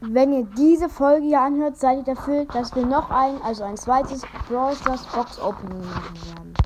wenn ihr diese Folge hier anhört, seid ihr dafür, dass wir noch ein, also ein zweites Brawl Stars Box Opening machen werden.